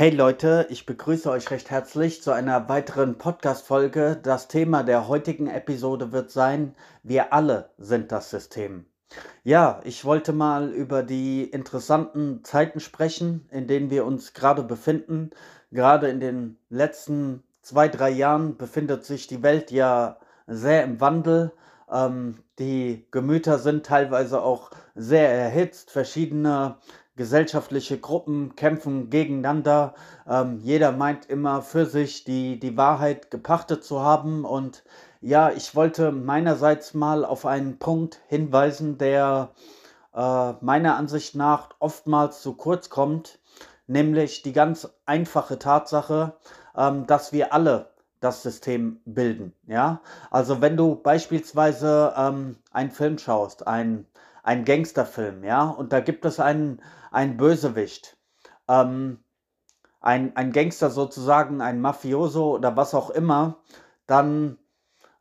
Hey Leute, ich begrüße euch recht herzlich zu einer weiteren Podcast-Folge. Das Thema der heutigen Episode wird sein: Wir alle sind das System. Ja, ich wollte mal über die interessanten Zeiten sprechen, in denen wir uns gerade befinden. Gerade in den letzten zwei, drei Jahren befindet sich die Welt ja sehr im Wandel. Ähm, die Gemüter sind teilweise auch sehr erhitzt. Verschiedene gesellschaftliche Gruppen kämpfen gegeneinander. Ähm, jeder meint immer für sich die, die Wahrheit gepachtet zu haben. Und ja, ich wollte meinerseits mal auf einen Punkt hinweisen, der äh, meiner Ansicht nach oftmals zu kurz kommt, nämlich die ganz einfache Tatsache, ähm, dass wir alle das System bilden. Ja, also wenn du beispielsweise ähm, einen Film schaust, ein ein Gangsterfilm, ja, und da gibt es einen, einen Bösewicht, ähm, ein, ein Gangster sozusagen, ein Mafioso oder was auch immer, dann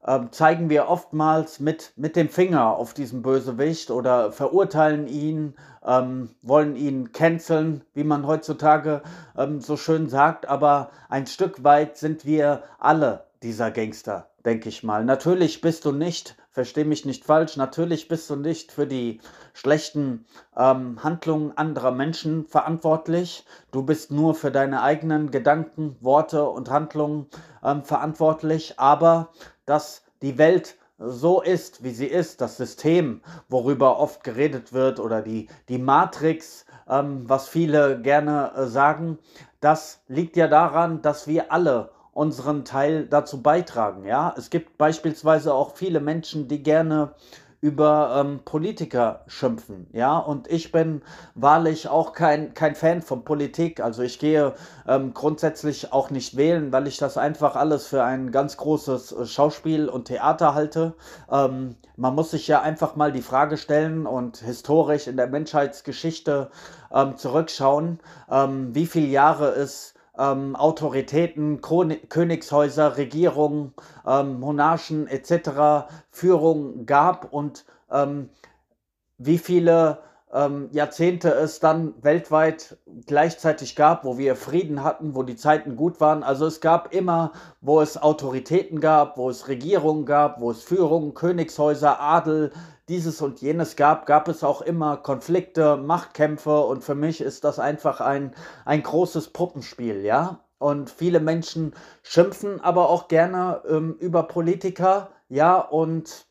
ähm, zeigen wir oftmals mit, mit dem Finger auf diesen Bösewicht oder verurteilen ihn, ähm, wollen ihn canceln, wie man heutzutage ähm, so schön sagt, aber ein Stück weit sind wir alle dieser Gangster, denke ich mal. Natürlich bist du nicht versteh mich nicht falsch, natürlich bist du nicht für die schlechten ähm, Handlungen anderer Menschen verantwortlich. Du bist nur für deine eigenen Gedanken, Worte und Handlungen ähm, verantwortlich. Aber dass die Welt so ist, wie sie ist, das System, worüber oft geredet wird, oder die, die Matrix, ähm, was viele gerne äh, sagen, das liegt ja daran, dass wir alle unseren Teil dazu beitragen. Ja, es gibt beispielsweise auch viele Menschen, die gerne über ähm, Politiker schimpfen. Ja, und ich bin wahrlich auch kein, kein Fan von Politik. Also ich gehe ähm, grundsätzlich auch nicht wählen, weil ich das einfach alles für ein ganz großes äh, Schauspiel und Theater halte. Ähm, man muss sich ja einfach mal die Frage stellen und historisch in der Menschheitsgeschichte ähm, zurückschauen, ähm, wie viele Jahre es ähm, Autoritäten, Kön Königshäuser, Regierungen, ähm, Monarchen etc. Führung gab und ähm, wie viele ähm, Jahrzehnte es dann weltweit gleichzeitig gab, wo wir Frieden hatten, wo die Zeiten gut waren. Also es gab immer, wo es Autoritäten gab, wo es Regierungen gab, wo es Führungen, Königshäuser, Adel, dieses und jenes gab, gab es auch immer Konflikte, Machtkämpfe und für mich ist das einfach ein, ein großes Puppenspiel, ja. Und viele Menschen schimpfen aber auch gerne ähm, über Politiker, ja, und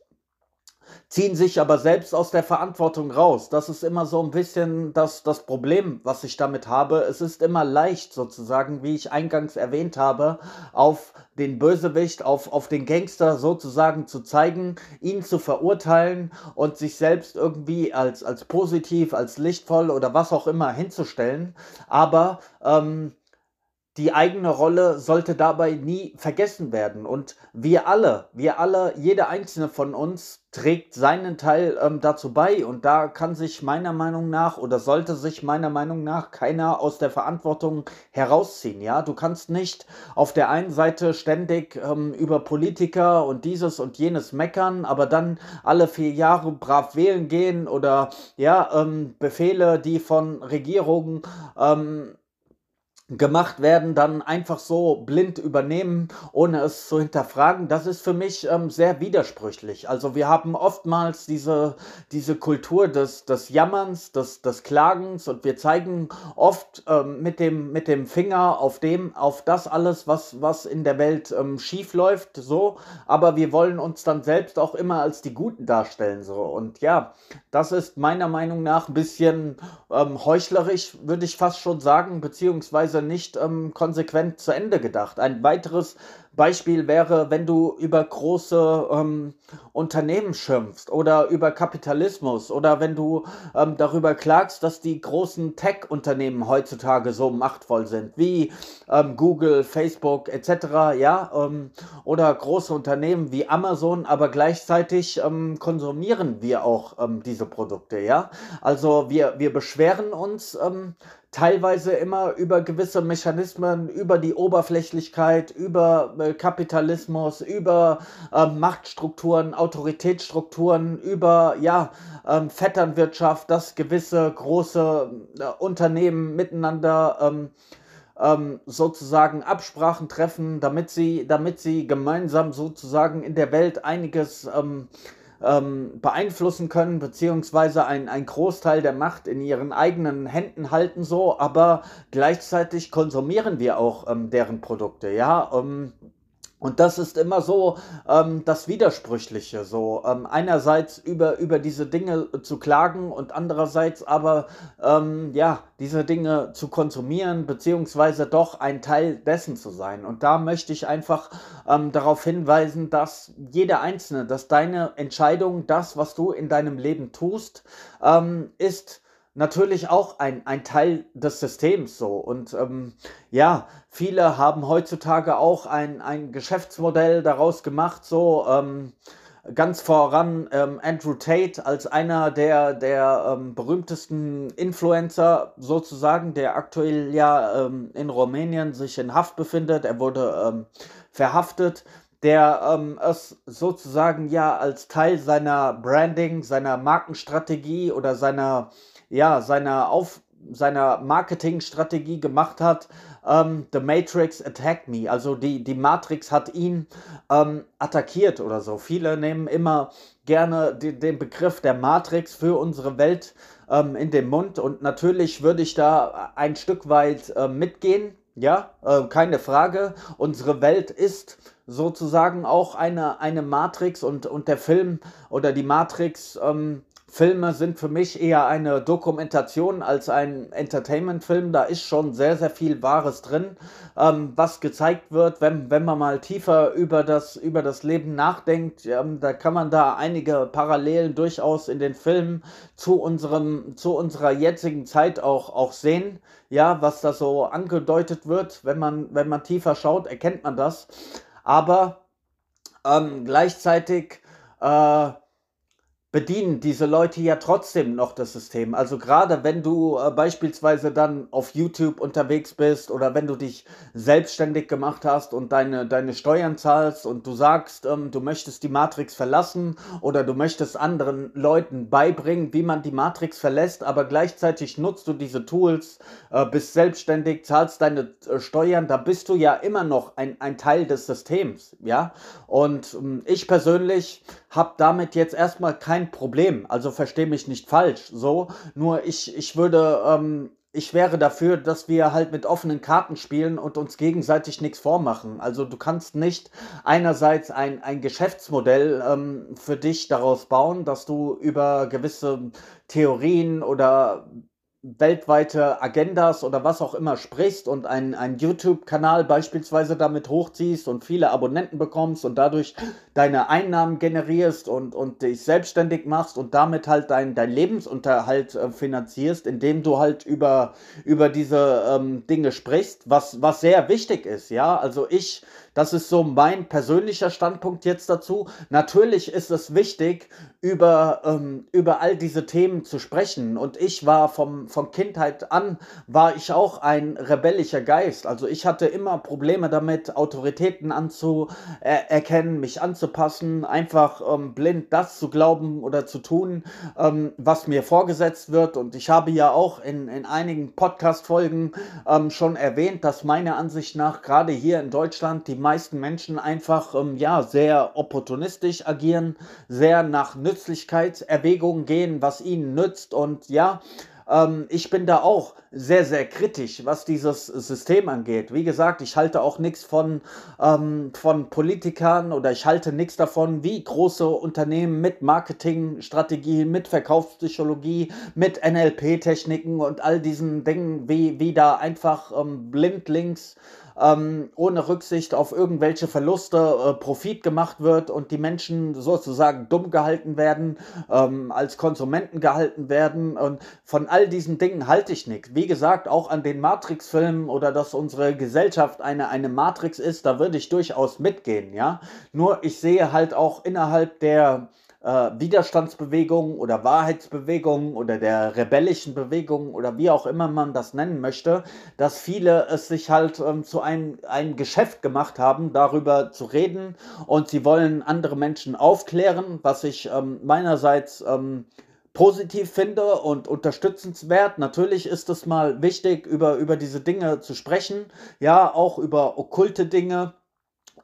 ziehen sich aber selbst aus der Verantwortung raus. Das ist immer so ein bisschen das, das Problem, was ich damit habe. Es ist immer leicht sozusagen, wie ich eingangs erwähnt habe, auf den Bösewicht, auf, auf den Gangster sozusagen zu zeigen, ihn zu verurteilen und sich selbst irgendwie als, als positiv, als lichtvoll oder was auch immer hinzustellen. Aber ähm, die eigene Rolle sollte dabei nie vergessen werden. Und wir alle, wir alle, jeder einzelne von uns trägt seinen Teil ähm, dazu bei. Und da kann sich meiner Meinung nach oder sollte sich meiner Meinung nach keiner aus der Verantwortung herausziehen. Ja, du kannst nicht auf der einen Seite ständig ähm, über Politiker und dieses und jenes meckern, aber dann alle vier Jahre brav wählen gehen oder ja, ähm, Befehle, die von Regierungen ähm, gemacht werden, dann einfach so blind übernehmen, ohne es zu hinterfragen, das ist für mich ähm, sehr widersprüchlich. Also wir haben oftmals diese, diese Kultur des, des Jammerns, des, des Klagens und wir zeigen oft ähm, mit, dem, mit dem Finger auf dem, auf das alles, was, was in der Welt ähm, schief läuft, so, aber wir wollen uns dann selbst auch immer als die Guten darstellen, so. Und ja, das ist meiner Meinung nach ein bisschen ähm, heuchlerisch, würde ich fast schon sagen, beziehungsweise nicht ähm, konsequent zu Ende gedacht. Ein weiteres Beispiel wäre, wenn du über große ähm, Unternehmen schimpfst oder über Kapitalismus oder wenn du ähm, darüber klagst, dass die großen Tech-Unternehmen heutzutage so machtvoll sind, wie ähm, Google, Facebook etc., ja, ähm, oder große Unternehmen wie Amazon, aber gleichzeitig ähm, konsumieren wir auch ähm, diese Produkte, ja. Also wir, wir beschweren uns teilweise immer über gewisse Mechanismen, über die Oberflächlichkeit, über äh, Kapitalismus, über äh, Machtstrukturen, Autoritätsstrukturen, über ja, ähm, Vetternwirtschaft, dass gewisse große äh, Unternehmen miteinander ähm, ähm, sozusagen Absprachen treffen, damit sie, damit sie gemeinsam sozusagen in der Welt einiges ähm, ähm, beeinflussen können, beziehungsweise ein, ein Großteil der Macht in ihren eigenen Händen halten, so, aber gleichzeitig konsumieren wir auch ähm, deren Produkte, ja. Ähm, und das ist immer so ähm, das Widersprüchliche, so ähm, einerseits über, über diese Dinge zu klagen und andererseits aber ähm, ja diese Dinge zu konsumieren beziehungsweise doch ein Teil dessen zu sein. Und da möchte ich einfach ähm, darauf hinweisen, dass jeder Einzelne, dass deine Entscheidung, das, was du in deinem Leben tust, ähm, ist natürlich auch ein, ein Teil des Systems so. Und ähm, ja, viele haben heutzutage auch ein, ein Geschäftsmodell daraus gemacht, so ähm, ganz voran ähm, Andrew Tate als einer der, der ähm, berühmtesten Influencer sozusagen, der aktuell ja ähm, in Rumänien sich in Haft befindet. Er wurde ähm, verhaftet der ähm, es sozusagen ja als Teil seiner Branding, seiner Markenstrategie oder seiner ja, seiner, Auf, seiner Marketingstrategie gemacht hat, ähm, The Matrix attacked me. Also die, die Matrix hat ihn ähm, attackiert oder so. Viele nehmen immer gerne die, den Begriff der Matrix für unsere Welt ähm, in den Mund und natürlich würde ich da ein Stück weit äh, mitgehen. Ja, äh, keine Frage. Unsere Welt ist sozusagen auch eine, eine Matrix und, und der Film oder die Matrix ähm, Filme sind für mich eher eine Dokumentation als ein Entertainment-Film. Da ist schon sehr, sehr viel Wahres drin, ähm, was gezeigt wird, wenn, wenn man mal tiefer über das, über das Leben nachdenkt. Ähm, da kann man da einige Parallelen durchaus in den Filmen zu, unserem, zu unserer jetzigen Zeit auch, auch sehen. Ja, was da so angedeutet wird, wenn man, wenn man tiefer schaut, erkennt man das. Aber ähm, gleichzeitig äh, bedienen diese Leute ja trotzdem noch das System. Also gerade wenn du äh, beispielsweise dann auf YouTube unterwegs bist oder wenn du dich selbstständig gemacht hast und deine, deine Steuern zahlst und du sagst, ähm, du möchtest die Matrix verlassen oder du möchtest anderen Leuten beibringen, wie man die Matrix verlässt, aber gleichzeitig nutzt du diese Tools, äh, bist selbstständig, zahlst deine äh, Steuern, da bist du ja immer noch ein, ein Teil des Systems, ja. Und ähm, ich persönlich habe damit jetzt erstmal kein Problem. Also verstehe mich nicht falsch. So, nur ich, ich würde, ähm, ich wäre dafür, dass wir halt mit offenen Karten spielen und uns gegenseitig nichts vormachen. Also du kannst nicht einerseits ein, ein Geschäftsmodell ähm, für dich daraus bauen, dass du über gewisse Theorien oder weltweite Agendas oder was auch immer sprichst und einen, YouTube-Kanal beispielsweise damit hochziehst und viele Abonnenten bekommst und dadurch deine Einnahmen generierst und, und dich selbstständig machst und damit halt dein, dein Lebensunterhalt äh, finanzierst, indem du halt über, über diese ähm, Dinge sprichst, was, was sehr wichtig ist, ja. Also ich das ist so mein persönlicher Standpunkt jetzt dazu. Natürlich ist es wichtig, über, ähm, über all diese Themen zu sprechen. Und ich war vom, von Kindheit an, war ich auch ein rebellischer Geist. Also ich hatte immer Probleme damit, Autoritäten anzuerkennen, mich anzupassen, einfach ähm, blind das zu glauben oder zu tun, ähm, was mir vorgesetzt wird. Und ich habe ja auch in, in einigen Podcast-Folgen ähm, schon erwähnt, dass meiner Ansicht nach gerade hier in Deutschland die meisten Menschen einfach ähm, ja sehr opportunistisch agieren, sehr nach Nützlichkeitserwägungen gehen, was ihnen nützt und ja, ähm, ich bin da auch sehr, sehr kritisch, was dieses System angeht. Wie gesagt, ich halte auch nichts von, ähm, von Politikern oder ich halte nichts davon, wie große Unternehmen mit Marketingstrategien, mit Verkaufspsychologie, mit NLP-Techniken und all diesen Dingen, wie, wie da einfach ähm, blindlings ähm, ohne Rücksicht auf irgendwelche Verluste äh, Profit gemacht wird und die Menschen sozusagen dumm gehalten werden, ähm, als Konsumenten gehalten werden. Und von all diesen Dingen halte ich nichts. Wie gesagt, auch an den Matrix-Filmen oder dass unsere Gesellschaft eine, eine Matrix ist, da würde ich durchaus mitgehen, ja. Nur ich sehe halt auch innerhalb der äh, Widerstandsbewegungen oder Wahrheitsbewegungen oder der rebellischen Bewegung oder wie auch immer man das nennen möchte, dass viele es sich halt ähm, zu einem, einem Geschäft gemacht haben, darüber zu reden und sie wollen andere Menschen aufklären, was ich ähm, meinerseits ähm, positiv finde und unterstützenswert. Natürlich ist es mal wichtig, über, über diese Dinge zu sprechen, ja, auch über okkulte Dinge,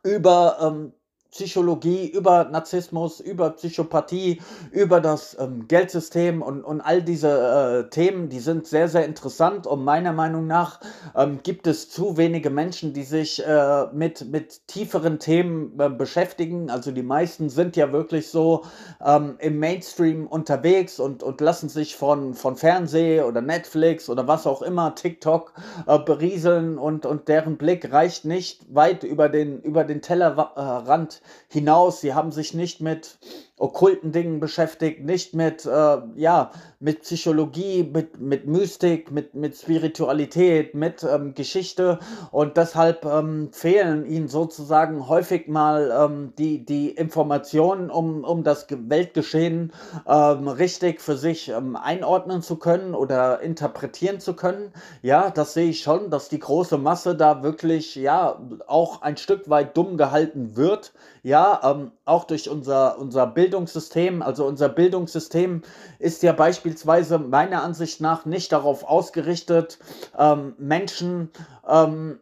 über ähm, Psychologie, über Narzissmus, über Psychopathie, über das ähm, Geldsystem und, und all diese äh, Themen, die sind sehr, sehr interessant und meiner Meinung nach ähm, gibt es zu wenige Menschen, die sich äh, mit, mit tieferen Themen äh, beschäftigen. Also die meisten sind ja wirklich so ähm, im Mainstream unterwegs und, und lassen sich von, von Fernseh oder Netflix oder was auch immer, TikTok äh, berieseln und, und deren Blick reicht nicht weit über den, über den Tellerrand hinaus. Sie haben sich nicht mit okkulten Dingen beschäftigt, nicht mit, äh, ja, mit Psychologie, mit, mit Mystik, mit, mit Spiritualität, mit ähm, Geschichte und deshalb ähm, fehlen ihnen sozusagen häufig mal ähm, die, die Informationen, um, um das Weltgeschehen ähm, richtig für sich ähm, einordnen zu können oder interpretieren zu können. Ja, das sehe ich schon, dass die große Masse da wirklich, ja, auch ein Stück weit dumm gehalten wird. Ja, ähm, auch durch unser, unser Bildungssystem. Also unser Bildungssystem ist ja beispielsweise meiner Ansicht nach nicht darauf ausgerichtet, ähm, Menschen ähm,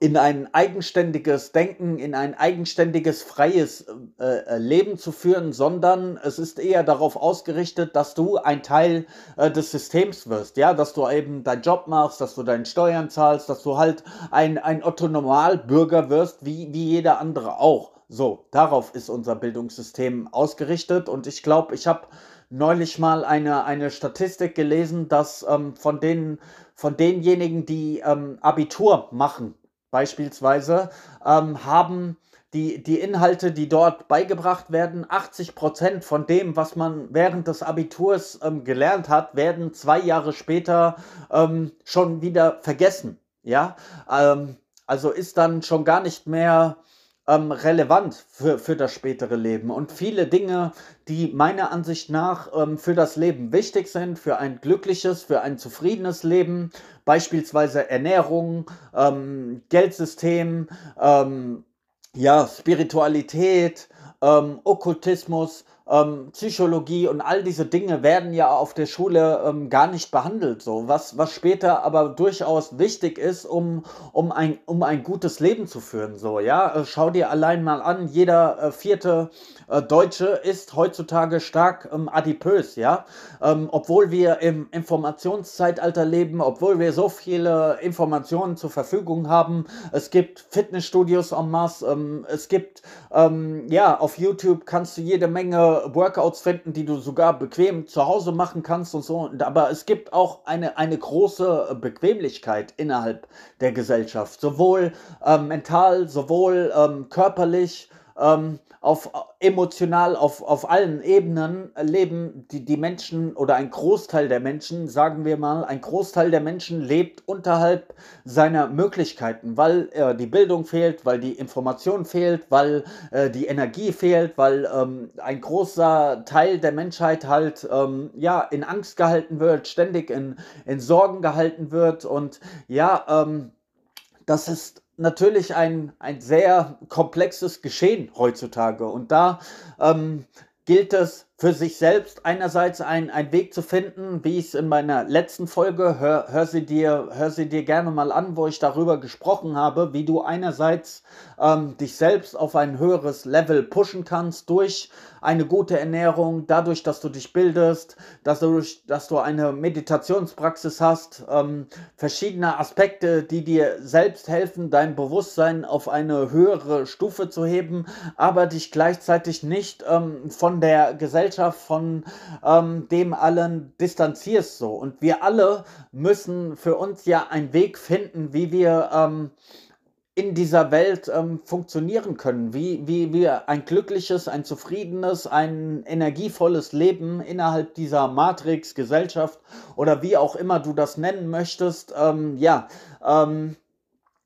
in ein eigenständiges Denken, in ein eigenständiges, freies äh, äh, Leben zu führen, sondern es ist eher darauf ausgerichtet, dass du ein Teil äh, des Systems wirst, ja, dass du eben deinen Job machst, dass du deine Steuern zahlst, dass du halt ein, ein Otto-Normalbürger wirst, wie, wie jeder andere auch. So, darauf ist unser Bildungssystem ausgerichtet und ich glaube, ich habe neulich mal eine, eine Statistik gelesen, dass ähm, von, den, von denjenigen, die ähm, Abitur machen, beispielsweise, ähm, haben die, die Inhalte, die dort beigebracht werden, 80 Prozent von dem, was man während des Abiturs ähm, gelernt hat, werden zwei Jahre später ähm, schon wieder vergessen. Ja, ähm, also ist dann schon gar nicht mehr ähm, relevant für, für das spätere Leben. Und viele Dinge, die meiner Ansicht nach ähm, für das Leben wichtig sind, für ein glückliches, für ein zufriedenes Leben, beispielsweise Ernährung, ähm, Geldsystem, ähm, ja, Spiritualität, ähm, Okkultismus, ähm, Psychologie und all diese Dinge werden ja auf der Schule ähm, gar nicht behandelt, so was, was später aber durchaus wichtig ist, um, um, ein, um ein gutes Leben zu führen. So, ja, äh, schau dir allein mal an, jeder äh, vierte äh, Deutsche ist heutzutage stark ähm, adipös, ja. Ähm, obwohl wir im Informationszeitalter leben, obwohl wir so viele Informationen zur Verfügung haben. Es gibt Fitnessstudios en masse, ähm, es gibt, ähm, ja, auf YouTube kannst du jede Menge Workouts finden, die du sogar bequem zu Hause machen kannst und so. Aber es gibt auch eine, eine große Bequemlichkeit innerhalb der Gesellschaft, sowohl ähm, mental, sowohl ähm, körperlich. Ähm, auf emotional auf, auf allen Ebenen leben die, die Menschen oder ein Großteil der Menschen, sagen wir mal, ein Großteil der Menschen lebt unterhalb seiner Möglichkeiten, weil äh, die Bildung fehlt, weil die Information fehlt, weil äh, die Energie fehlt, weil ähm, ein großer Teil der Menschheit halt ähm, ja in Angst gehalten wird, ständig in, in Sorgen gehalten wird. Und ja, ähm, das ist natürlich ein, ein sehr komplexes Geschehen heutzutage. Und da ähm, gilt es für sich selbst einerseits einen Weg zu finden, wie ich es in meiner letzten Folge, hör, hör, sie dir, hör sie dir gerne mal an, wo ich darüber gesprochen habe, wie du einerseits ähm, dich selbst auf ein höheres Level pushen kannst durch eine gute Ernährung, dadurch, dass du dich bildest, dadurch, dass du eine Meditationspraxis hast, ähm, verschiedene Aspekte, die dir selbst helfen, dein Bewusstsein auf eine höhere Stufe zu heben, aber dich gleichzeitig nicht ähm, von der Gesellschaft, von ähm, dem allen distanzierst so. Und wir alle müssen für uns ja einen Weg finden, wie wir ähm, in dieser Welt ähm, funktionieren können, wie, wie wir ein glückliches, ein zufriedenes, ein energievolles Leben innerhalb dieser Matrix, Gesellschaft oder wie auch immer du das nennen möchtest, ähm, ja, ähm,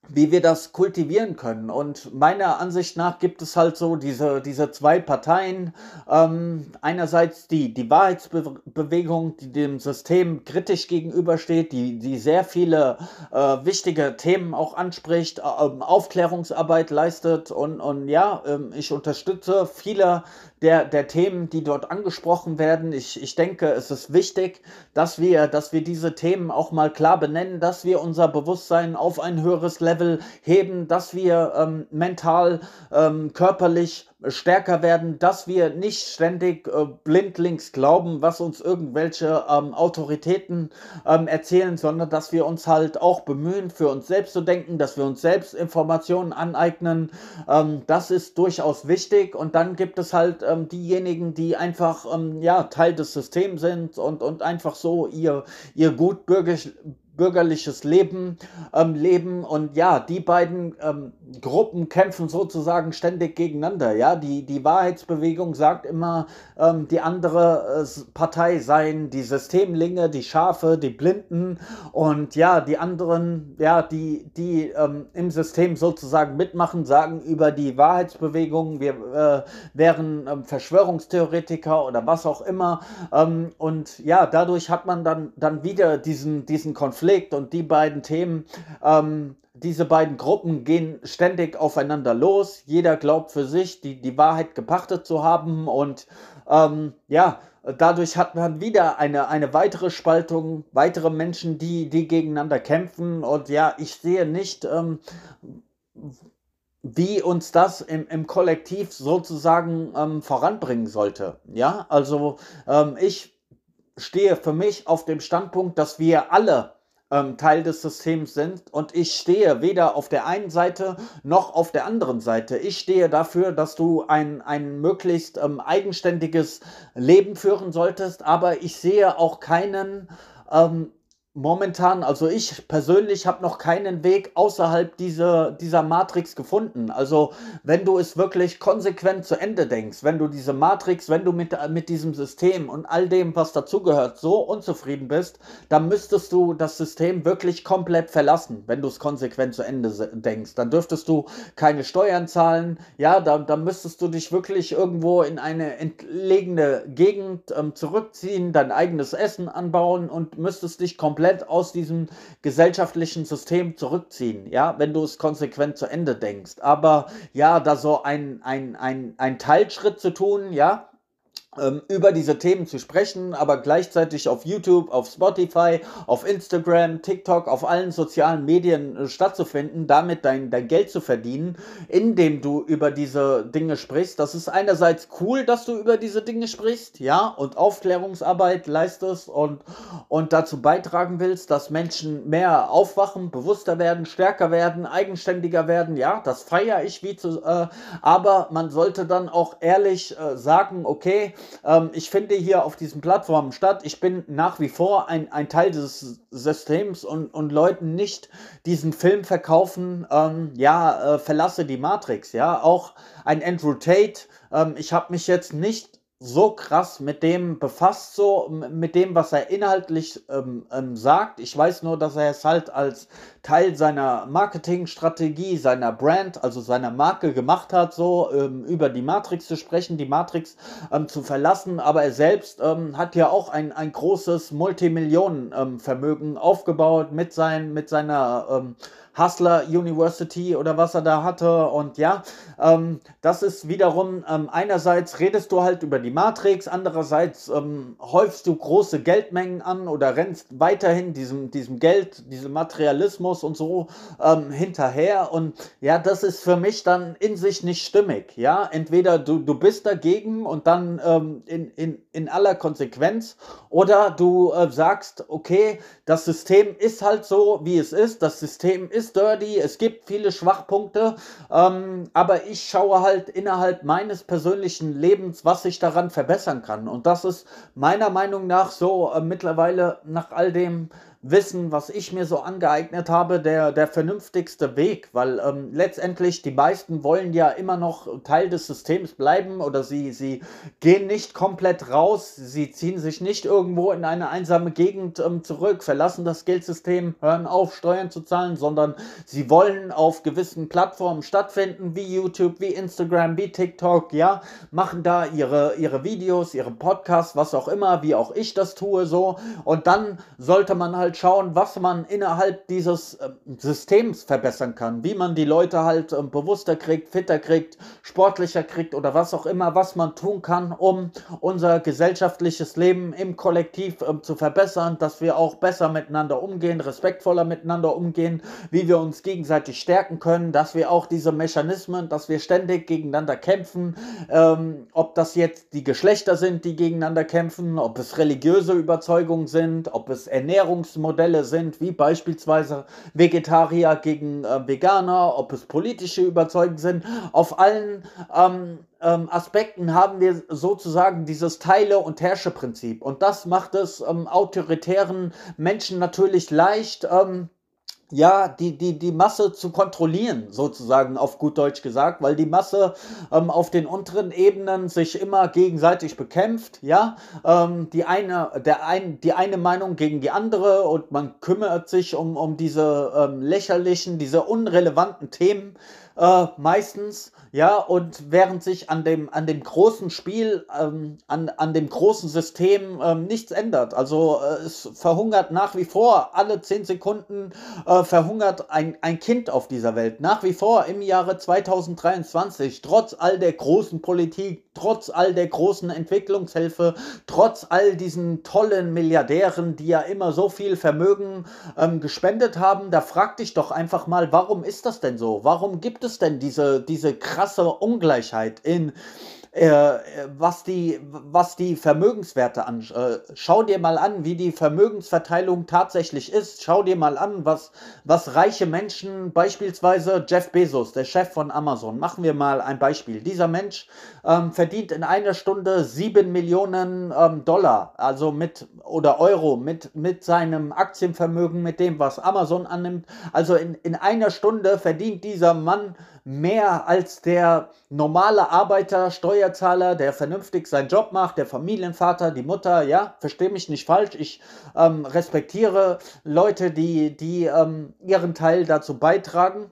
wie wir das kultivieren können. Und meiner Ansicht nach gibt es halt so diese, diese zwei Parteien. Ähm, einerseits die, die Wahrheitsbewegung, die dem System kritisch gegenübersteht, die, die sehr viele äh, wichtige Themen auch anspricht, äh, Aufklärungsarbeit leistet und, und ja, äh, ich unterstütze viele der, der Themen, die dort angesprochen werden. Ich, ich denke, es ist wichtig, dass wir, dass wir diese Themen auch mal klar benennen, dass wir unser Bewusstsein auf ein höheres Level heben, dass wir ähm, mental, ähm, körperlich stärker werden, dass wir nicht ständig äh, blindlings glauben, was uns irgendwelche ähm, Autoritäten ähm, erzählen, sondern dass wir uns halt auch bemühen, für uns selbst zu denken, dass wir uns selbst Informationen aneignen. Ähm, das ist durchaus wichtig. Und dann gibt es halt ähm, diejenigen, die einfach ähm, ja, Teil des Systems sind und, und einfach so ihr, ihr gut bürgerlich bürgerliches Leben ähm, leben. Und ja, die beiden ähm, Gruppen kämpfen sozusagen ständig gegeneinander. Ja, die, die Wahrheitsbewegung sagt immer, ähm, die andere äh, Partei seien die Systemlinge, die Schafe, die Blinden. Und ja, die anderen, ja, die, die ähm, im System sozusagen mitmachen, sagen über die Wahrheitsbewegung, wir äh, wären ähm, Verschwörungstheoretiker oder was auch immer. Ähm, und ja, dadurch hat man dann, dann wieder diesen, diesen Konflikt und die beiden Themen, ähm, diese beiden Gruppen gehen ständig aufeinander los. Jeder glaubt für sich, die, die Wahrheit gepachtet zu haben und ähm, ja, dadurch hat man wieder eine, eine weitere Spaltung, weitere Menschen, die, die gegeneinander kämpfen und ja, ich sehe nicht, ähm, wie uns das im, im Kollektiv sozusagen ähm, voranbringen sollte. Ja, also ähm, ich stehe für mich auf dem Standpunkt, dass wir alle ähm, Teil des Systems sind und ich stehe weder auf der einen Seite noch auf der anderen Seite. Ich stehe dafür, dass du ein, ein möglichst ähm, eigenständiges Leben führen solltest, aber ich sehe auch keinen ähm, momentan, also ich persönlich habe noch keinen Weg außerhalb dieser, dieser Matrix gefunden. Also wenn du es wirklich konsequent zu Ende denkst, wenn du diese Matrix, wenn du mit, mit diesem System und all dem, was dazugehört, so unzufrieden bist, dann müsstest du das System wirklich komplett verlassen, wenn du es konsequent zu Ende denkst. Dann dürftest du keine Steuern zahlen, ja, dann, dann müsstest du dich wirklich irgendwo in eine entlegene Gegend ähm, zurückziehen, dein eigenes Essen anbauen und müsstest dich komplett komplett aus diesem gesellschaftlichen System zurückziehen, ja, wenn du es konsequent zu Ende denkst. Aber ja, da so ein, ein, ein, ein Teilschritt zu tun, ja, über diese Themen zu sprechen, aber gleichzeitig auf YouTube, auf Spotify, auf Instagram, TikTok, auf allen sozialen Medien äh, stattzufinden, damit dein, dein Geld zu verdienen, indem du über diese Dinge sprichst. Das ist einerseits cool, dass du über diese Dinge sprichst, ja, und Aufklärungsarbeit leistest und, und dazu beitragen willst, dass Menschen mehr aufwachen, bewusster werden, stärker werden, eigenständiger werden, ja, das feiere ich wie zu, äh, aber man sollte dann auch ehrlich äh, sagen, okay, ähm, ich finde hier auf diesen Plattformen statt. Ich bin nach wie vor ein, ein Teil des Systems und, und Leuten nicht diesen Film verkaufen, ähm, ja, äh, verlasse die Matrix, ja. Auch ein Andrew Tate, ähm, ich habe mich jetzt nicht so krass mit dem befasst, so mit dem, was er inhaltlich ähm, ähm, sagt. Ich weiß nur, dass er es halt als Teil seiner Marketingstrategie, seiner Brand, also seiner Marke gemacht hat, so ähm, über die Matrix zu sprechen, die Matrix ähm, zu verlassen. Aber er selbst ähm, hat ja auch ein, ein großes Multimillionenvermögen aufgebaut mit, sein, mit seiner Hustler University oder was er da hatte. Und ja, ähm, das ist wiederum, ähm, einerseits redest du halt über die Matrix, andererseits ähm, häufst du große Geldmengen an oder rennst weiterhin diesem, diesem Geld, diesem Materialismus und so ähm, hinterher. Und ja, das ist für mich dann in sich nicht stimmig. Ja, entweder du, du bist dagegen und dann ähm, in, in, in aller Konsequenz oder du äh, sagst, okay, das System ist halt so, wie es ist. Das System ist dirty, es gibt viele Schwachpunkte, ähm, aber ich schaue halt innerhalb meines persönlichen Lebens, was ich daran verbessern kann. Und das ist meiner Meinung nach so äh, mittlerweile nach all dem Wissen, was ich mir so angeeignet habe, der, der vernünftigste Weg, weil ähm, letztendlich die meisten wollen ja immer noch Teil des Systems bleiben oder sie, sie gehen nicht komplett raus, sie ziehen sich nicht irgendwo in eine einsame Gegend ähm, zurück, verlassen das Geldsystem, hören auf, Steuern zu zahlen, sondern sie wollen auf gewissen Plattformen stattfinden, wie YouTube, wie Instagram, wie TikTok, ja, machen da ihre, ihre Videos, ihre Podcasts, was auch immer, wie auch ich das tue, so. Und dann sollte man halt halt schauen, was man innerhalb dieses äh, Systems verbessern kann, wie man die Leute halt äh, bewusster kriegt, fitter kriegt, sportlicher kriegt oder was auch immer, was man tun kann, um unser gesellschaftliches Leben im Kollektiv äh, zu verbessern, dass wir auch besser miteinander umgehen, respektvoller miteinander umgehen, wie wir uns gegenseitig stärken können, dass wir auch diese Mechanismen, dass wir ständig gegeneinander kämpfen, ähm, ob das jetzt die Geschlechter sind, die gegeneinander kämpfen, ob es religiöse Überzeugungen sind, ob es Ernährungsmodelle sind, wie beispielsweise Vegetarier gegen äh, Veganer, ob es politische Überzeugungen sind. Auf allen ähm, ähm, Aspekten haben wir sozusagen dieses Teile- und Herrsche-Prinzip. Und das macht es ähm, autoritären Menschen natürlich leicht, ähm, ja, die, die, die Masse zu kontrollieren, sozusagen auf gut Deutsch gesagt, weil die Masse ähm, auf den unteren Ebenen sich immer gegenseitig bekämpft, ja, ähm, die eine, der ein, die eine Meinung gegen die andere und man kümmert sich um, um diese ähm, lächerlichen, diese unrelevanten Themen äh, meistens, ja, und während sich an dem, an dem großen Spiel, ähm, an, an dem großen System ähm, nichts ändert. Also äh, es verhungert nach wie vor, alle zehn Sekunden äh, verhungert ein, ein Kind auf dieser Welt. Nach wie vor im Jahre 2023, trotz all der großen Politik, trotz all der großen Entwicklungshilfe, trotz all diesen tollen Milliardären, die ja immer so viel Vermögen ähm, gespendet haben, da frag dich doch einfach mal, warum ist das denn so? Warum gibt es denn diese, diese krasse Ungleichheit in was, die, was die Vermögenswerte an. Äh, schau dir mal an, wie die Vermögensverteilung tatsächlich ist. Schau dir mal an, was, was reiche Menschen, beispielsweise Jeff Bezos, der Chef von Amazon, machen wir mal ein Beispiel. Dieser Mensch ähm, verdient in einer Stunde 7 Millionen ähm, Dollar, also mit oder Euro mit, mit seinem Aktienvermögen, mit dem, was Amazon annimmt. Also in, in einer Stunde verdient dieser Mann mehr als der normale Arbeiter, Steuerzahler, der vernünftig seinen Job macht, der Familienvater, die Mutter, ja, verstehe mich nicht falsch, ich ähm, respektiere Leute, die, die ähm, ihren Teil dazu beitragen.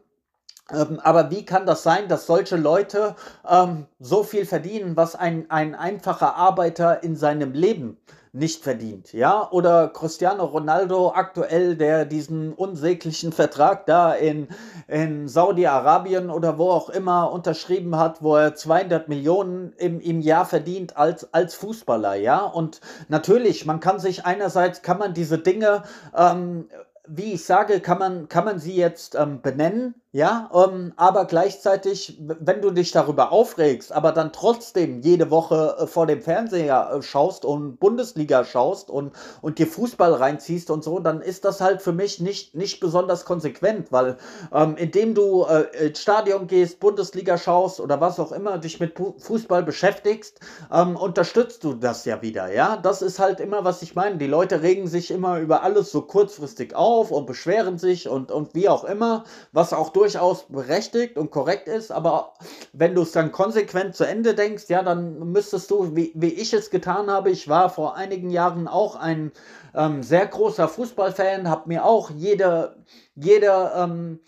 Ähm, aber wie kann das sein, dass solche Leute ähm, so viel verdienen, was ein, ein einfacher Arbeiter in seinem Leben nicht verdient, ja? Oder Cristiano Ronaldo aktuell, der diesen unsäglichen Vertrag da in, in Saudi-Arabien oder wo auch immer unterschrieben hat, wo er 200 Millionen im, im Jahr verdient als, als Fußballer, ja? Und natürlich, man kann sich einerseits, kann man diese Dinge, ähm, wie ich sage, kann man, kann man sie jetzt ähm, benennen, ja, ähm, aber gleichzeitig, wenn du dich darüber aufregst, aber dann trotzdem jede Woche äh, vor dem Fernseher äh, schaust und Bundesliga schaust und, und dir Fußball reinziehst und so, dann ist das halt für mich nicht, nicht besonders konsequent, weil ähm, indem du äh, ins Stadion gehst, Bundesliga schaust oder was auch immer, dich mit Fußball beschäftigst, ähm, unterstützt du das ja wieder, ja. Das ist halt immer, was ich meine. Die Leute regen sich immer über alles so kurzfristig auf und beschweren sich und, und wie auch immer, was auch durch durchaus berechtigt und korrekt ist, aber wenn du es dann konsequent zu Ende denkst, ja, dann müsstest du, wie, wie ich es getan habe, ich war vor einigen Jahren auch ein ähm, sehr großer Fußballfan, habe mir auch jede, jede ähm,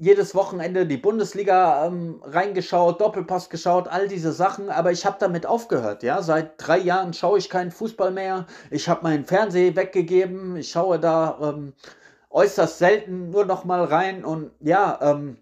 jedes Wochenende die Bundesliga ähm, reingeschaut, Doppelpass geschaut, all diese Sachen, aber ich habe damit aufgehört, ja. Seit drei Jahren schaue ich keinen Fußball mehr. Ich habe meinen Fernseher weggegeben. Ich schaue da ähm, äußerst selten nur noch mal rein und ja, ähm,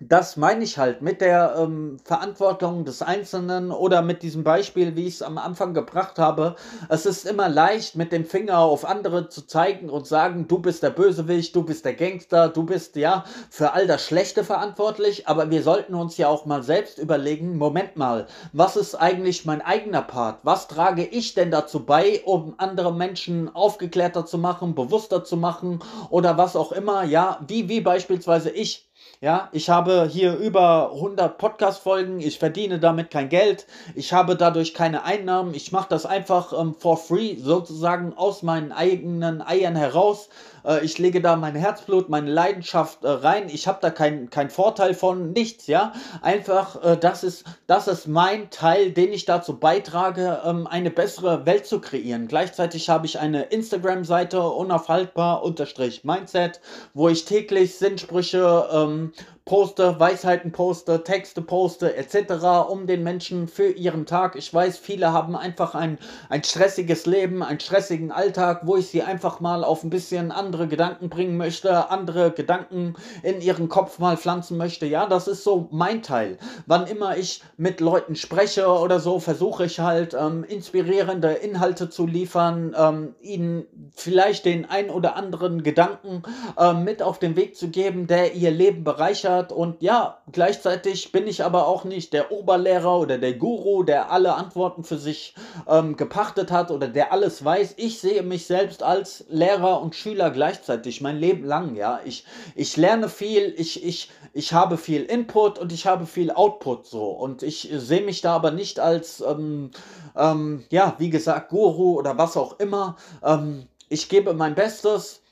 das meine ich halt mit der ähm, Verantwortung des Einzelnen oder mit diesem Beispiel, wie ich es am Anfang gebracht habe. Es ist immer leicht, mit dem Finger auf andere zu zeigen und sagen, du bist der Bösewicht, du bist der Gangster, du bist ja für all das Schlechte verantwortlich. Aber wir sollten uns ja auch mal selbst überlegen, Moment mal, was ist eigentlich mein eigener Part? Was trage ich denn dazu bei, um andere Menschen aufgeklärter zu machen, bewusster zu machen oder was auch immer? Ja, wie, wie beispielsweise ich ja, ich habe hier über 100 Podcast-Folgen. Ich verdiene damit kein Geld. Ich habe dadurch keine Einnahmen. Ich mache das einfach ähm, for free, sozusagen aus meinen eigenen Eiern heraus. Äh, ich lege da mein Herzblut, meine Leidenschaft äh, rein. Ich habe da keinen kein Vorteil von, nichts, ja. Einfach, äh, das, ist, das ist mein Teil, den ich dazu beitrage, ähm, eine bessere Welt zu kreieren. Gleichzeitig habe ich eine Instagram-Seite, unaufhaltbar unterstrich Mindset, wo ich täglich Sinnsprüche ähm, poste, Weisheiten poste, Texte poste, etc., um den Menschen für ihren Tag. Ich weiß, viele haben einfach ein, ein stressiges Leben, einen stressigen Alltag, wo ich sie einfach mal auf ein bisschen andere Gedanken bringen möchte, andere Gedanken in ihren Kopf mal pflanzen möchte. Ja, das ist so mein Teil. Wann immer ich mit Leuten spreche oder so, versuche ich halt ähm, inspirierende Inhalte zu liefern, ähm, ihnen vielleicht den ein oder anderen Gedanken ähm, mit auf den Weg zu geben, der ihr Leben bereichert erweitert und ja, gleichzeitig bin ich aber auch nicht der Oberlehrer oder der Guru, der alle Antworten für sich ähm, gepachtet hat oder der alles weiß. Ich sehe mich selbst als Lehrer und Schüler gleichzeitig, mein Leben lang, ja. Ich, ich lerne viel, ich, ich, ich habe viel Input und ich habe viel Output so und ich sehe mich da aber nicht als, ähm, ähm, ja, wie gesagt, Guru oder was auch immer. Ähm, ich gebe mein Bestes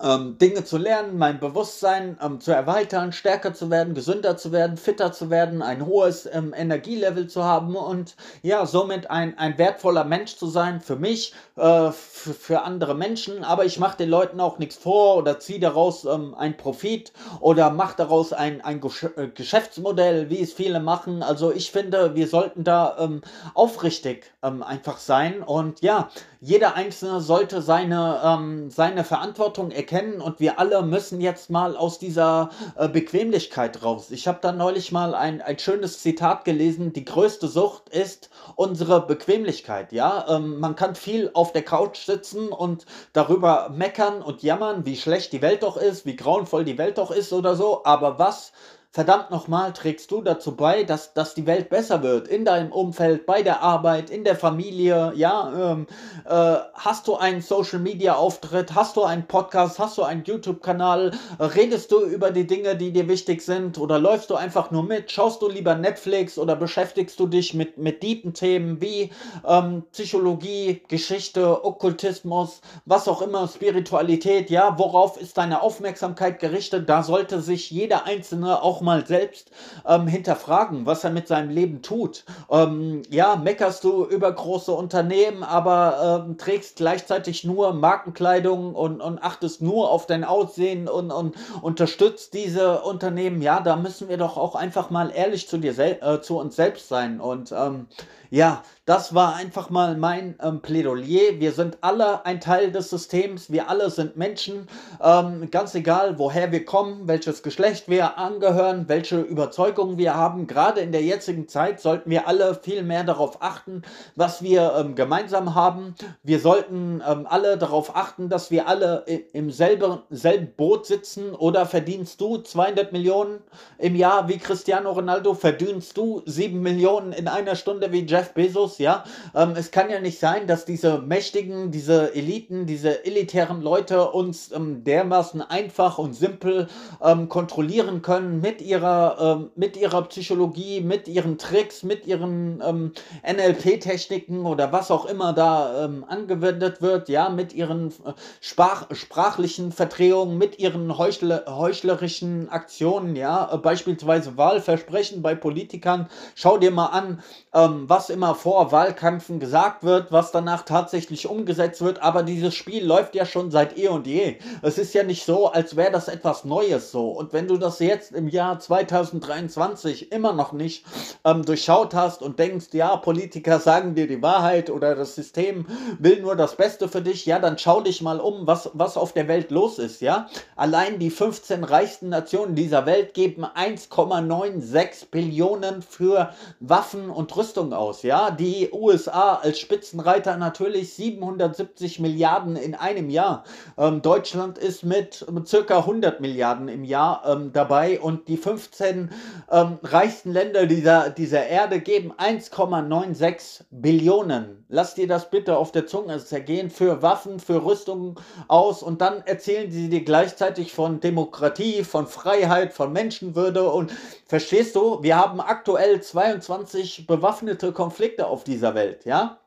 ähm, Dinge zu lernen, mein Bewusstsein ähm, zu erweitern, stärker zu werden, gesünder zu werden, fitter zu werden, ein hohes ähm, Energielevel zu haben und ja, somit ein, ein wertvoller Mensch zu sein für mich, äh, für andere Menschen. Aber ich mache den Leuten auch nichts vor oder ziehe daraus ähm, ein Profit oder mache daraus ein, ein äh, Geschäftsmodell, wie es viele machen. Also ich finde, wir sollten da ähm, aufrichtig ähm, einfach sein und ja, jeder Einzelne sollte seine, ähm, seine Verantwortung erkennen und wir alle müssen jetzt mal aus dieser äh, Bequemlichkeit raus. Ich habe da neulich mal ein, ein schönes Zitat gelesen, die größte Sucht ist unsere Bequemlichkeit. Ja, ähm, man kann viel auf der Couch sitzen und darüber meckern und jammern, wie schlecht die Welt doch ist, wie grauenvoll die Welt doch ist oder so, aber was verdammt nochmal trägst du dazu bei, dass, dass die Welt besser wird, in deinem Umfeld, bei der Arbeit, in der Familie, ja, ähm, äh, hast du einen Social Media Auftritt, hast du einen Podcast, hast du einen YouTube-Kanal, redest du über die Dinge, die dir wichtig sind? Oder läufst du einfach nur mit, schaust du lieber Netflix oder beschäftigst du dich mit, mit tiefen Themen wie ähm, Psychologie, Geschichte, Okkultismus, was auch immer, Spiritualität, ja, worauf ist deine Aufmerksamkeit gerichtet, da sollte sich jeder Einzelne auch auch mal selbst ähm, hinterfragen, was er mit seinem Leben tut. Ähm, ja, meckerst du über große Unternehmen, aber ähm, trägst gleichzeitig nur Markenkleidung und, und achtest nur auf dein Aussehen und, und unterstützt diese Unternehmen. Ja, da müssen wir doch auch einfach mal ehrlich zu dir äh, zu uns selbst sein. Und ähm, ja, das war einfach mal mein ähm, Plädoyer. Wir sind alle ein Teil des Systems. Wir alle sind Menschen. Ähm, ganz egal, woher wir kommen, welches Geschlecht wir angehören, welche Überzeugungen wir haben. Gerade in der jetzigen Zeit sollten wir alle viel mehr darauf achten, was wir ähm, gemeinsam haben. Wir sollten ähm, alle darauf achten, dass wir alle im selben, selben Boot sitzen. Oder verdienst du 200 Millionen im Jahr wie Cristiano Ronaldo? Verdienst du 7 Millionen in einer Stunde wie Jeff Bezos? ja. Ähm, es kann ja nicht sein, dass diese Mächtigen, diese Eliten, diese elitären Leute uns ähm, dermaßen einfach und simpel ähm, kontrollieren können mit ihrer, ähm, mit ihrer Psychologie, mit ihren Tricks, mit ihren ähm, NLP-Techniken oder was auch immer da ähm, angewendet wird, ja, mit ihren äh, Sprach sprachlichen Verdrehungen, mit ihren heuchle heuchlerischen Aktionen, ja, äh, beispielsweise Wahlversprechen bei Politikern. Schau dir mal an, was immer vor Wahlkämpfen gesagt wird, was danach tatsächlich umgesetzt wird, aber dieses Spiel läuft ja schon seit eh und je. Es ist ja nicht so, als wäre das etwas Neues so. Und wenn du das jetzt im Jahr 2023 immer noch nicht ähm, durchschaut hast und denkst, ja, Politiker sagen dir die Wahrheit oder das System will nur das Beste für dich, ja, dann schau dich mal um, was, was auf der Welt los ist, ja. Allein die 15 reichsten Nationen dieser Welt geben 1,96 Billionen für Waffen und Rüstung aus, ja. Die USA als Spitzenreiter natürlich 770 Milliarden in einem Jahr. Ähm, Deutschland ist mit, mit circa 100 Milliarden im Jahr ähm, dabei und die 15 ähm, reichsten Länder dieser, dieser Erde geben 1,96 Billionen. Lass dir das bitte auf der Zunge zergehen für Waffen, für Rüstungen aus und dann erzählen sie dir gleichzeitig von Demokratie, von Freiheit, von Menschenwürde und verstehst du, wir haben aktuell 22 bewaffnete Konflikte auf dieser Welt, ja?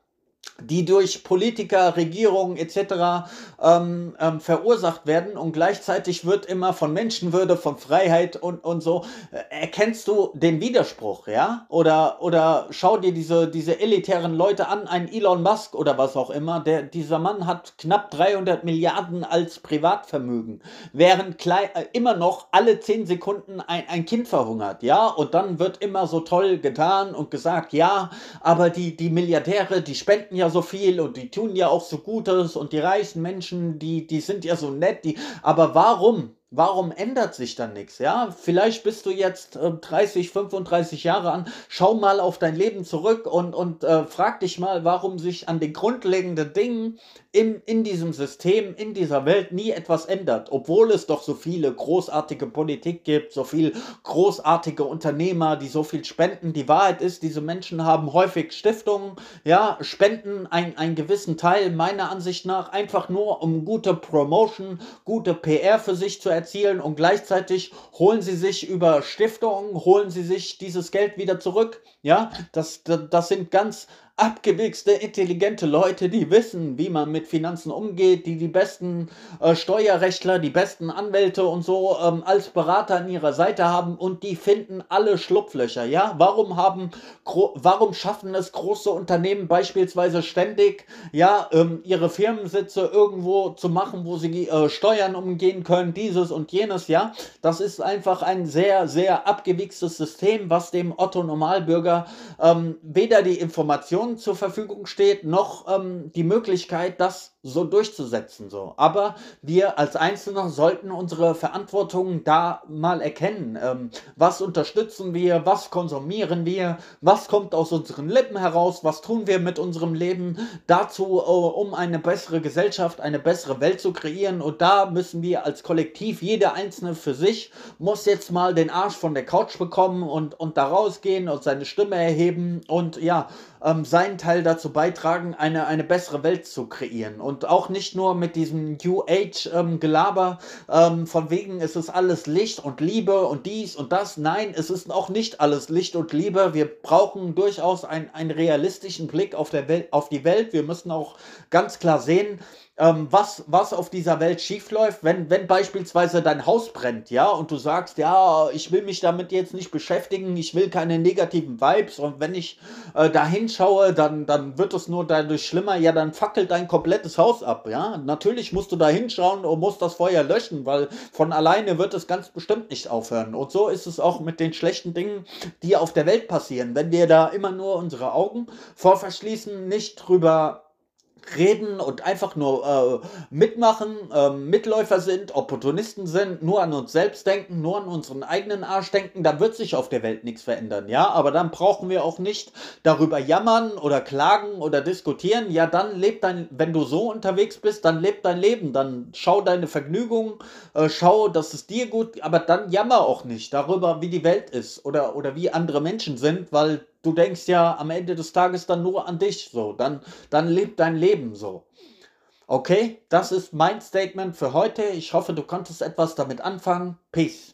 Die durch Politiker, Regierungen etc. Ähm, ähm, verursacht werden und gleichzeitig wird immer von Menschenwürde, von Freiheit und, und so. Äh, erkennst du den Widerspruch, ja? Oder, oder schau dir diese, diese elitären Leute an, ein Elon Musk oder was auch immer, der, dieser Mann hat knapp 300 Milliarden als Privatvermögen, während klein, äh, immer noch alle 10 Sekunden ein, ein Kind verhungert, ja? Und dann wird immer so toll getan und gesagt, ja, aber die, die Milliardäre, die spenden ja so viel und die tun ja auch so Gutes und die reichen Menschen, die, die sind ja so nett, die, aber warum? Warum ändert sich dann nichts? Ja, vielleicht bist du jetzt äh, 30, 35 Jahre an. Schau mal auf dein Leben zurück und, und äh, frag dich mal, warum sich an den grundlegenden Dingen im, in diesem System, in dieser Welt nie etwas ändert, obwohl es doch so viele großartige Politik gibt, so viel großartige Unternehmer, die so viel spenden. Die Wahrheit ist, diese Menschen haben häufig Stiftungen, ja, spenden ein, einen gewissen Teil meiner Ansicht nach einfach nur um gute Promotion, gute PR für sich zu erzielen und gleichzeitig holen sie sich über Stiftungen, holen sie sich dieses Geld wieder zurück. Ja, das, das sind ganz abgewichste, intelligente Leute, die wissen, wie man mit Finanzen umgeht, die die besten äh, Steuerrechtler, die besten Anwälte und so ähm, als Berater an ihrer Seite haben und die finden alle Schlupflöcher. Ja, warum haben, warum schaffen es große Unternehmen beispielsweise ständig, ja, ähm, ihre Firmensitze irgendwo zu machen, wo sie äh, Steuern umgehen können, dieses und jenes. Ja, das ist einfach ein sehr, sehr abgewichstes System, was dem Otto Normalbürger ähm, weder die Information Zur Verfügung steht, noch ähm, die Möglichkeit, das so durchzusetzen. So. Aber wir als Einzelne sollten unsere Verantwortung da mal erkennen. Ähm, was unterstützen wir, was konsumieren wir, was kommt aus unseren Lippen heraus, was tun wir mit unserem Leben dazu, äh, um eine bessere Gesellschaft, eine bessere Welt zu kreieren. Und da müssen wir als Kollektiv, jeder Einzelne für sich, muss jetzt mal den Arsch von der Couch bekommen und, und da rausgehen und seine Stimme erheben und ja, ähm, seinen Teil dazu beitragen, eine, eine bessere Welt zu kreieren. Und auch nicht nur mit diesem New Age-Gelaber, ähm, ähm, von wegen, es ist alles Licht und Liebe und dies und das. Nein, es ist auch nicht alles Licht und Liebe. Wir brauchen durchaus ein, einen realistischen Blick auf, der Welt, auf die Welt. Wir müssen auch ganz klar sehen, ähm, was, was auf dieser Welt schiefläuft, wenn, wenn beispielsweise dein Haus brennt, ja, und du sagst, ja, ich will mich damit jetzt nicht beschäftigen, ich will keine negativen Vibes und wenn ich äh, da hinschaue, dann, dann wird es nur dadurch schlimmer, ja, dann fackelt dein komplettes Haus ab, ja. Natürlich musst du da hinschauen und musst das Feuer löschen, weil von alleine wird es ganz bestimmt nicht aufhören. Und so ist es auch mit den schlechten Dingen, die auf der Welt passieren. Wenn wir da immer nur unsere Augen vor verschließen, nicht drüber reden und einfach nur äh, mitmachen, äh, Mitläufer sind, Opportunisten sind, nur an uns selbst denken, nur an unseren eigenen Arsch denken, dann wird sich auf der Welt nichts verändern, ja. Aber dann brauchen wir auch nicht darüber jammern oder klagen oder diskutieren. Ja, dann lebt dein, wenn du so unterwegs bist, dann lebt dein Leben, dann schau deine Vergnügung, äh, schau, dass es dir gut, aber dann jammer auch nicht darüber, wie die Welt ist oder, oder wie andere Menschen sind, weil du denkst ja am Ende des Tages dann nur an dich, so, dann, dann lebt dein Leben so. Okay, das ist mein Statement für heute. Ich hoffe, du konntest etwas damit anfangen. Peace.